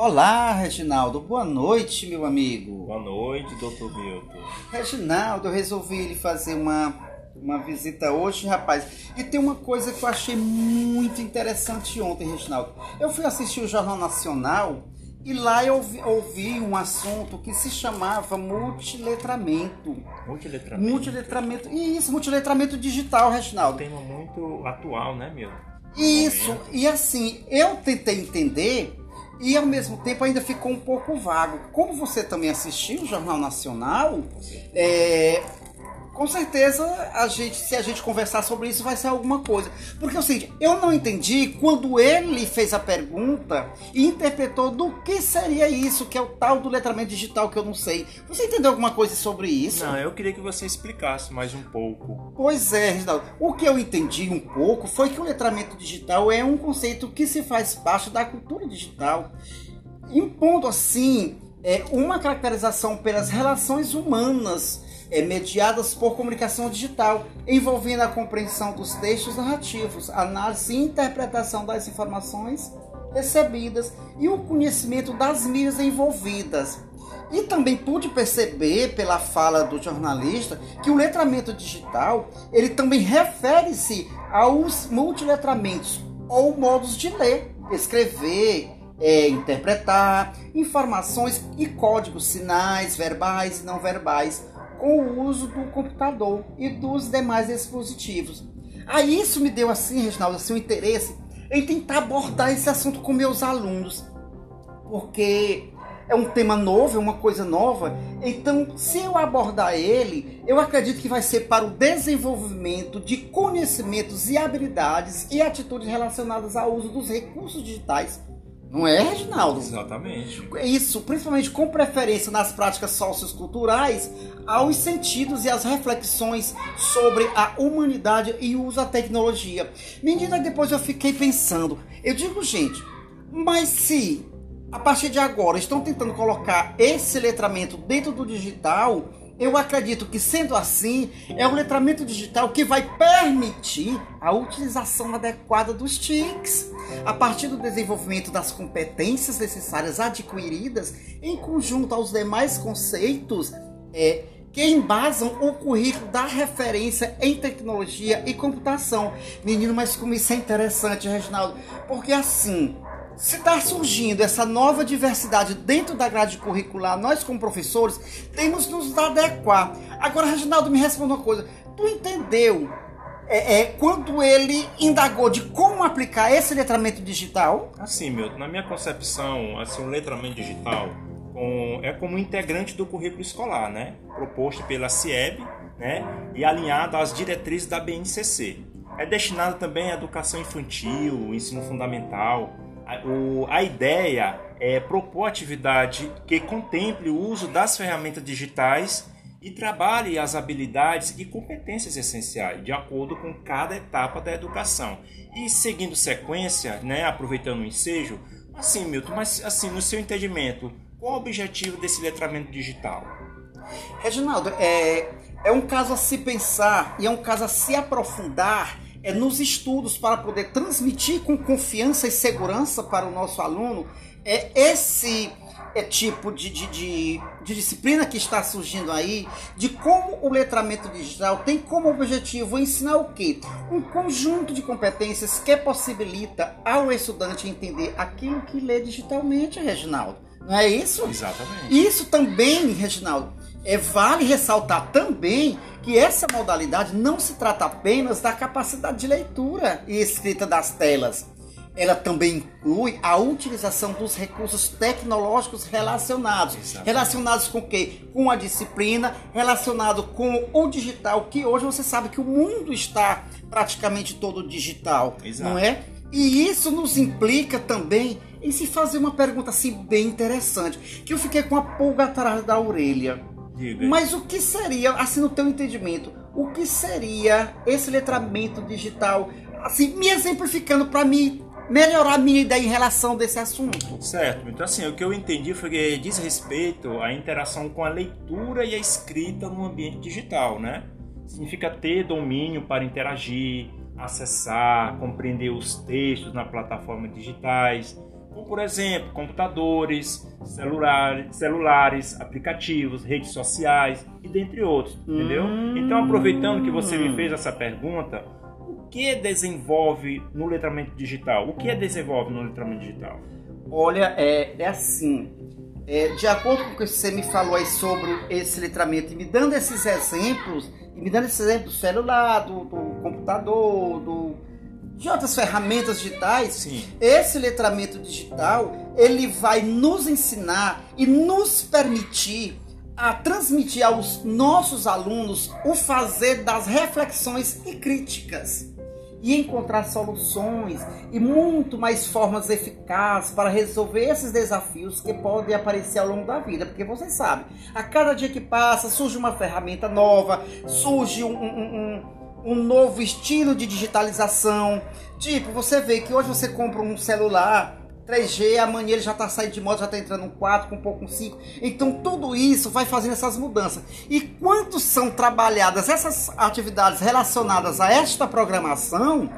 Olá, Reginaldo. Boa noite, meu amigo. Boa noite, doutor Milton. Reginaldo, eu resolvi lhe fazer uma, uma visita hoje, rapaz. E tem uma coisa que eu achei muito interessante ontem, Reginaldo. Eu fui assistir o Jornal Nacional e lá eu ouvi, ouvi um assunto que se chamava multiletramento. Multiletramento? Multiletramento. E isso, multiletramento digital, Reginaldo. Um tema muito atual, né, meu? Isso, e assim, eu tentei entender e ao mesmo tempo ainda ficou um pouco vago. Como você também assistiu o Jornal Nacional, é, com certeza a gente, se a gente conversar sobre isso, vai ser alguma coisa. Porque é o seguinte, eu não entendi quando ele fez a pergunta e interpretou do que seria isso, que é o tal do letramento digital que eu não sei. Você entendeu alguma coisa sobre isso? Não, eu queria que você explicasse mais um pouco. Pois é, Reginaldo. O que eu entendi um pouco foi que o letramento digital é um conceito que se faz parte da cultura digital, impondo assim é, uma caracterização pelas relações humanas é, mediadas por comunicação digital, envolvendo a compreensão dos textos narrativos, análise e interpretação das informações recebidas e o conhecimento das mídias envolvidas. E também pude perceber pela fala do jornalista que o letramento digital ele também refere-se aos multiletramentos ou modos de ler, escrever, é, interpretar informações e códigos, sinais verbais e não verbais, com o uso do computador e dos demais dispositivos. Aí isso me deu assim, Reginaldo, assim, um interesse em tentar abordar esse assunto com meus alunos, porque é um tema novo, é uma coisa nova. Então, se eu abordar ele, eu acredito que vai ser para o desenvolvimento de conhecimentos e habilidades e atitudes relacionadas ao uso dos recursos digitais não é, Reginaldo? Exatamente. Isso, principalmente com preferência nas práticas socioculturais, aos sentidos e às reflexões sobre a humanidade e o uso da tecnologia. Menina, depois eu fiquei pensando, eu digo, gente, mas se a partir de agora estão tentando colocar esse letramento dentro do digital, eu acredito que, sendo assim, é o letramento digital que vai permitir a utilização adequada dos TICs, a partir do desenvolvimento das competências necessárias adquiridas, em conjunto aos demais conceitos é, que embasam o currículo da referência em tecnologia e computação. Menino, mas como isso é interessante, Reginaldo, porque assim se está surgindo essa nova diversidade dentro da grade curricular, nós como professores temos que nos adequar. Agora, Reginaldo, me responda uma coisa. Tu entendeu é, é, quando ele indagou de como aplicar esse letramento digital? Assim, meu, na minha concepção, assim, o letramento digital com, é como integrante do currículo escolar, né? Proposto pela CIEB, né? E alinhado às diretrizes da BNCC. É destinado também à educação infantil, ensino fundamental, o, a ideia é propor atividade que contemple o uso das ferramentas digitais e trabalhe as habilidades e competências essenciais de acordo com cada etapa da educação. E seguindo sequência, né, aproveitando o ensejo, assim, Milton, mas assim, no seu entendimento, qual o objetivo desse letramento digital? Reginaldo, é, é um caso a se pensar e é um caso a se aprofundar é, nos estudos para poder transmitir com confiança e segurança para o nosso aluno é esse é, tipo de, de, de, de, disciplina que está surgindo aí, de como o letramento digital tem como objetivo ensinar o quê? Um conjunto de competências que possibilita ao estudante entender aquilo que lê digitalmente, Reginaldo. Não é isso? Exatamente. Isso também, Reginaldo, é, vale ressaltar também que essa modalidade não se trata apenas da capacidade de leitura e escrita das telas. Ela também inclui a utilização dos recursos tecnológicos relacionados. Exatamente. Relacionados com o quê? Com a disciplina, relacionado com o digital, que hoje você sabe que o mundo está praticamente todo digital, Exato. não é? E isso nos implica também em se fazer uma pergunta assim bem interessante, que eu fiquei com a pulga atrás da orelha. Diga. Mas o que seria, assim, no teu entendimento, o que seria esse letramento digital, assim, me exemplificando para mim melhorar a minha ideia em relação desse assunto? Certo. Então, assim, o que eu entendi foi que diz respeito à interação com a leitura e a escrita no ambiente digital, né? Significa ter domínio para interagir, acessar, compreender os textos na plataforma digitais, como por exemplo, computadores, celulares, celulares, aplicativos, redes sociais e dentre outros, entendeu? Hum. Então, aproveitando que você me fez essa pergunta, o que desenvolve no letramento digital? O que é desenvolve no letramento digital? Olha, é, é assim. É, de acordo com o que você me falou aí sobre esse letramento, e me dando esses exemplos, e me dando esses exemplos do celular, do, do computador, do, de outras ferramentas digitais, Sim. esse letramento digital ele vai nos ensinar e nos permitir a transmitir aos nossos alunos o fazer das reflexões e críticas. E encontrar soluções e muito mais formas eficazes para resolver esses desafios que podem aparecer ao longo da vida, porque você sabe, a cada dia que passa surge uma ferramenta nova, surge um, um, um um novo estilo de digitalização. Tipo, você vê que hoje você compra um celular 3G, amanhã ele já está saindo de moda, já está entrando um 4, com um pouco um 5. Então tudo isso vai fazendo essas mudanças. E quando são trabalhadas essas atividades relacionadas a esta programação,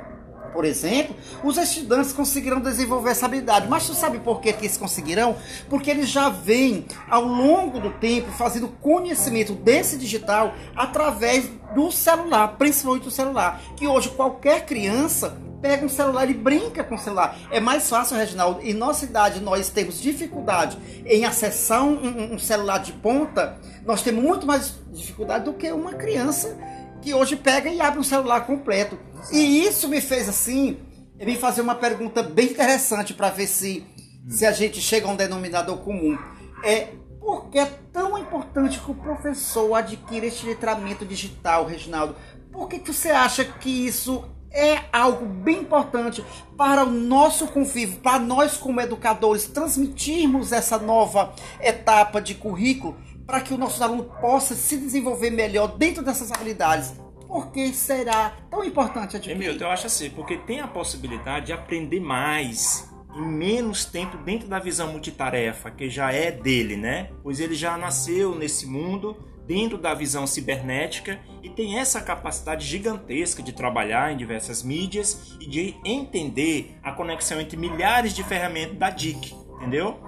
por exemplo, os estudantes conseguirão desenvolver essa habilidade. Mas tu sabe por que, que eles conseguirão? Porque eles já vêm, ao longo do tempo, fazendo conhecimento desse digital através do celular, principalmente do celular. Que hoje qualquer criança pega um celular e brinca com o celular. É mais fácil, Reginaldo. Em nossa idade, nós temos dificuldade em acessar um, um celular de ponta. Nós temos muito mais dificuldade do que uma criança que hoje pega e abre um celular completo. E isso me fez assim, me fazer uma pergunta bem interessante para ver se, se a gente chega a um denominador comum. É por que é tão importante que o professor adquira este letramento digital, Reginaldo? Por que, que você acha que isso é algo bem importante para o nosso convívio, para nós como educadores transmitirmos essa nova etapa de currículo para que o nosso aluno possa se desenvolver melhor dentro dessas habilidades. Por que será tão importante adquirir? Emilton, eu acho assim, porque tem a possibilidade de aprender mais em menos tempo dentro da visão multitarefa, que já é dele, né? Pois ele já nasceu nesse mundo dentro da visão cibernética e tem essa capacidade gigantesca de trabalhar em diversas mídias e de entender a conexão entre milhares de ferramentas da DIC, entendeu?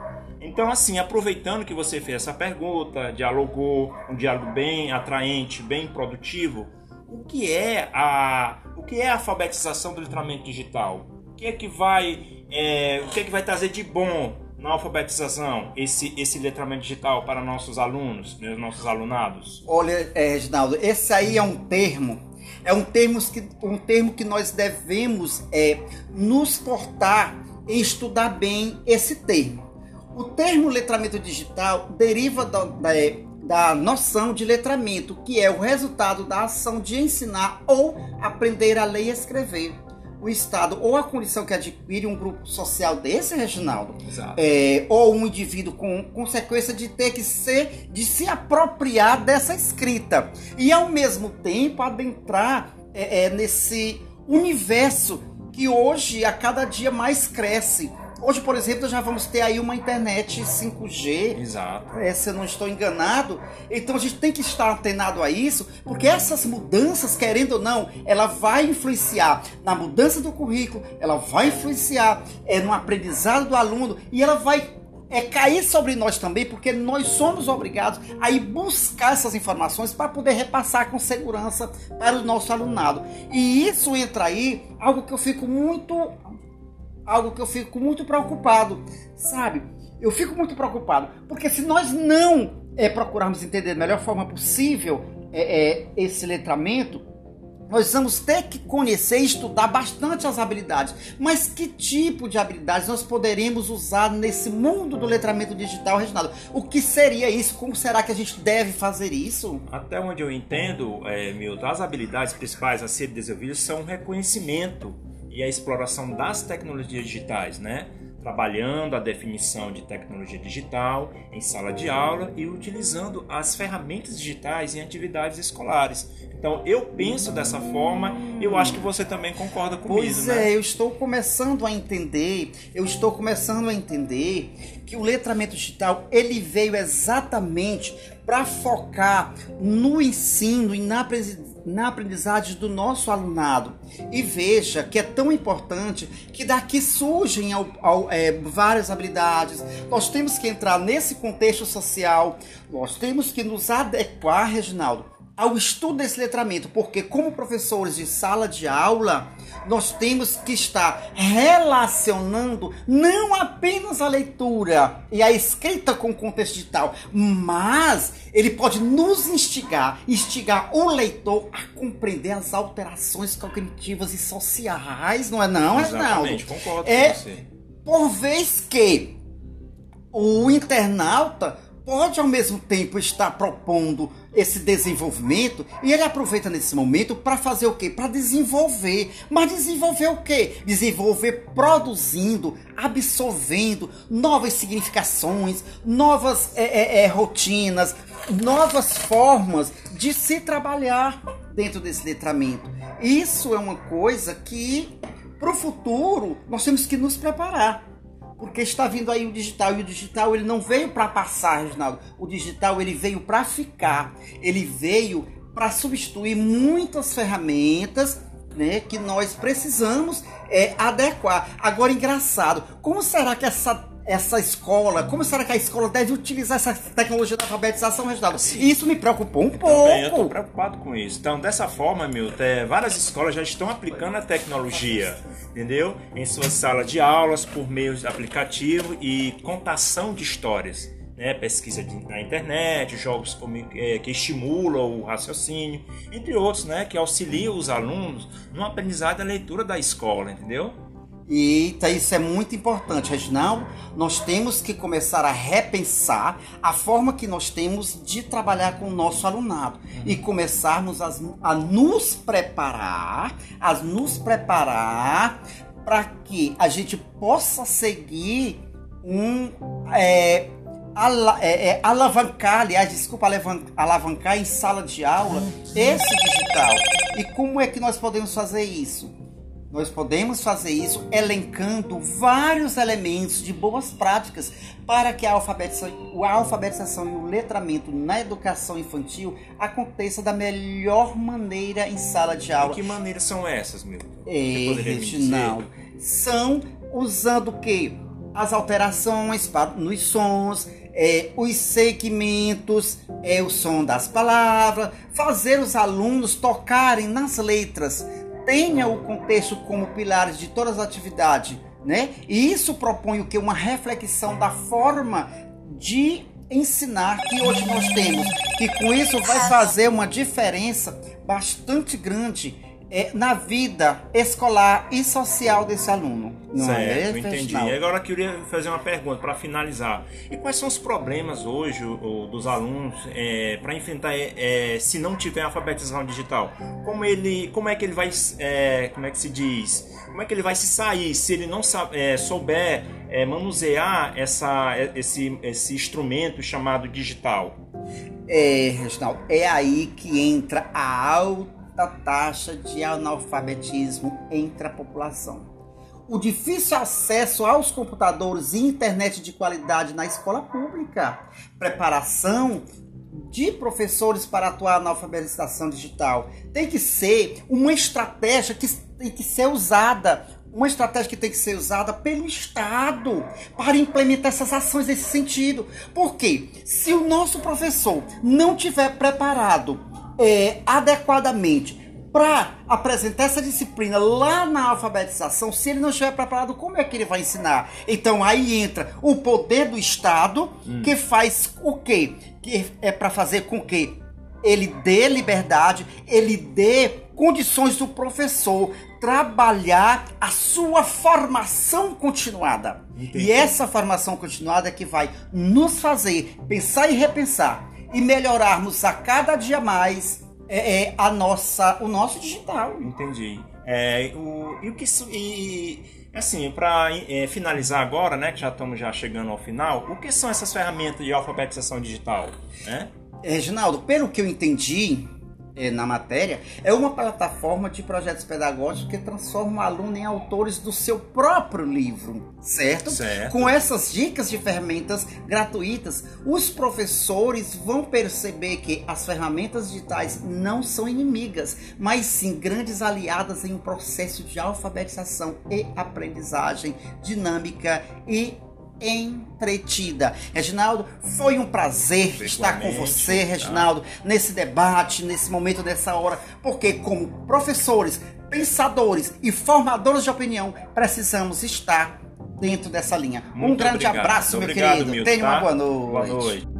Então, assim, aproveitando que você fez essa pergunta, dialogou, um diálogo bem atraente, bem produtivo, o que é a, o que é a alfabetização do letramento digital? O que é que vai, é, o que é que vai trazer de bom na alfabetização esse, esse letramento digital para nossos alunos, nossos alunados? Olha, é, Reginaldo, esse aí é um termo, é um termo que, um termo que nós devemos é, nos portar e estudar bem esse termo. O termo letramento digital deriva da, da, da, noção de letramento, que é o resultado da ação de ensinar ou aprender a ler e escrever. O Estado ou a condição que adquire um grupo social desse, Reginaldo, é, ou um indivíduo com consequência de ter que ser, de se apropriar dessa escrita. E ao mesmo tempo adentrar é, é, nesse universo que hoje a cada dia mais cresce Hoje, por exemplo, já vamos ter aí uma internet 5G. Exato. É, se eu não estou enganado. Então a gente tem que estar antenado a isso, porque essas mudanças, querendo ou não, ela vai influenciar na mudança do currículo, ela vai influenciar é, no aprendizado do aluno e ela vai é cair sobre nós também, porque nós somos obrigados a ir buscar essas informações para poder repassar com segurança para o nosso alunado. E isso entra aí, algo que eu fico muito algo que eu fico muito preocupado, sabe? Eu fico muito preocupado, porque se nós não é, procurarmos entender da melhor forma possível é, é, esse letramento, nós vamos ter que conhecer e estudar bastante as habilidades. Mas que tipo de habilidades nós poderemos usar nesse mundo do letramento digital, Reginaldo? O que seria isso? Como será que a gente deve fazer isso? Até onde eu entendo, é, Milton, as habilidades principais a serem desenvolvidas são reconhecimento e a exploração das tecnologias digitais, né? trabalhando a definição de tecnologia digital em sala de aula e utilizando as ferramentas digitais em atividades escolares. Então, eu penso dessa forma, eu acho que você também concorda comigo. Pois é, né? eu estou começando a entender, eu estou começando a entender que o letramento digital ele veio exatamente para focar no ensino e na na aprendizagem do nosso alunado. E veja que é tão importante que daqui surgem ao, ao, é, várias habilidades. Nós temos que entrar nesse contexto social, nós temos que nos adequar, Reginaldo, ao estudo desse letramento, porque como professores de sala de aula, nós temos que estar relacionando não apenas a leitura e a escrita com o contexto digital, mas ele pode nos instigar, instigar o leitor a compreender as alterações cognitivas e sociais, não é não, Exatamente, concordo é, com você. Por vez que o internauta pode ao mesmo tempo estar propondo esse desenvolvimento e ele aproveita nesse momento para fazer o quê? Para desenvolver. Mas desenvolver o quê? Desenvolver produzindo, absorvendo novas significações, novas é, é, é, rotinas, novas formas de se trabalhar dentro desse letramento. Isso é uma coisa que para o futuro nós temos que nos preparar porque está vindo aí o digital e o digital ele não veio para passar, Reginaldo. O digital ele veio para ficar. Ele veio para substituir muitas ferramentas né, que nós precisamos é, adequar. Agora, engraçado, como será que essa essa escola, como será que a escola deve utilizar essa tecnologia da alfabetização, Reginaldo? Isso me preocupou um eu pouco. Também, eu estou preocupado com isso. Então, dessa forma, meu, é, várias escolas já estão aplicando a tecnologia, entendeu? Em suas salas de aulas, por meio de aplicativo e contação de histórias. Né, pesquisa de, na internet, jogos como, é, que estimulam o raciocínio, entre outros, né, que auxiliam os alunos no aprendizado da leitura da escola, entendeu? Eita, isso é muito importante, Reginaldo. Nós temos que começar a repensar a forma que nós temos de trabalhar com o nosso alunado uhum. e começarmos a, a nos preparar, a nos preparar para que a gente possa seguir um é, ala, é, é, alavancar, aliás, desculpa, alavancar em sala de aula esse digital. E como é que nós podemos fazer isso? Nós podemos fazer isso elencando vários elementos de boas práticas para que a alfabetização, a alfabetização e o letramento na educação infantil aconteça da melhor maneira em sala de aula. E que maneiras são essas, meu? É, Reginaldo, são usando o quê? As alterações nos sons, é, os segmentos, é, o som das palavras, fazer os alunos tocarem nas letras tenha o contexto como pilares de todas as atividades, né? E isso propõe o que uma reflexão da forma de ensinar que hoje nós temos, que com isso vai fazer uma diferença bastante grande é, na vida escolar e social desse aluno. Não é certo, é? entendi. E agora eu queria fazer uma pergunta para finalizar. E quais são os problemas hoje dos alunos é, para enfrentar é, se não tiver alfabetização digital? Como ele, como é que ele vai, é, como é que se diz? Como é que ele vai se sair se ele não é, souber manusear essa, esse, esse instrumento chamado digital? É, Reginaldo, é aí que entra a auto alta taxa de analfabetismo entre a população. O difícil acesso aos computadores e internet de qualidade na escola pública, preparação de professores para atuar na alfabetização digital, tem que ser uma estratégia que tem que ser usada uma estratégia que tem que ser usada pelo Estado para implementar essas ações nesse sentido. Porque se o nosso professor não tiver preparado é, adequadamente para apresentar essa disciplina lá na alfabetização, se ele não estiver preparado, como é que ele vai ensinar? Então aí entra o poder do Estado, hum. que faz o quê? Que é para fazer com que ele dê liberdade, ele dê condições do professor trabalhar a sua formação continuada. Entendi. E essa formação continuada é que vai nos fazer pensar e repensar e melhorarmos a cada dia mais é, é a nossa, o nosso digital. Entendi. É, o, e o que e, assim para é, finalizar agora, né, que já estamos já chegando ao final, o que são essas ferramentas de alfabetização digital, né? Reginaldo, pelo que eu entendi, é, na matéria, é uma plataforma de projetos pedagógicos que transforma o aluno em autores do seu próprio livro, certo? Certo. Com essas dicas de ferramentas gratuitas, os professores vão perceber que as ferramentas digitais não são inimigas, mas sim grandes aliadas em um processo de alfabetização e aprendizagem dinâmica e entretida. Reginaldo, foi um prazer estar com você, tá. Reginaldo, tá? nesse debate, nesse momento, nessa hora, porque como professores, pensadores e formadores de opinião, precisamos estar dentro dessa linha. Muito um grande obrigado. abraço, meu obrigado, querido. Milton, Tenha tá? uma boa noite. Boa noite.